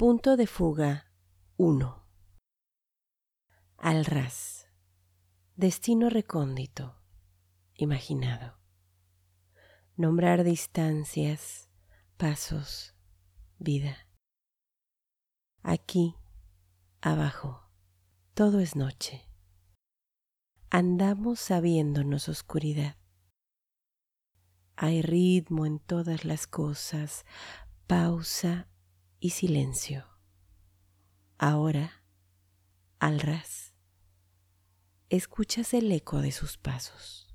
Punto de fuga 1. Al ras. Destino recóndito, imaginado. Nombrar distancias, pasos, vida. Aquí, abajo, todo es noche. Andamos sabiéndonos oscuridad. Hay ritmo en todas las cosas, pausa y silencio. Ahora, al ras, escuchas el eco de sus pasos.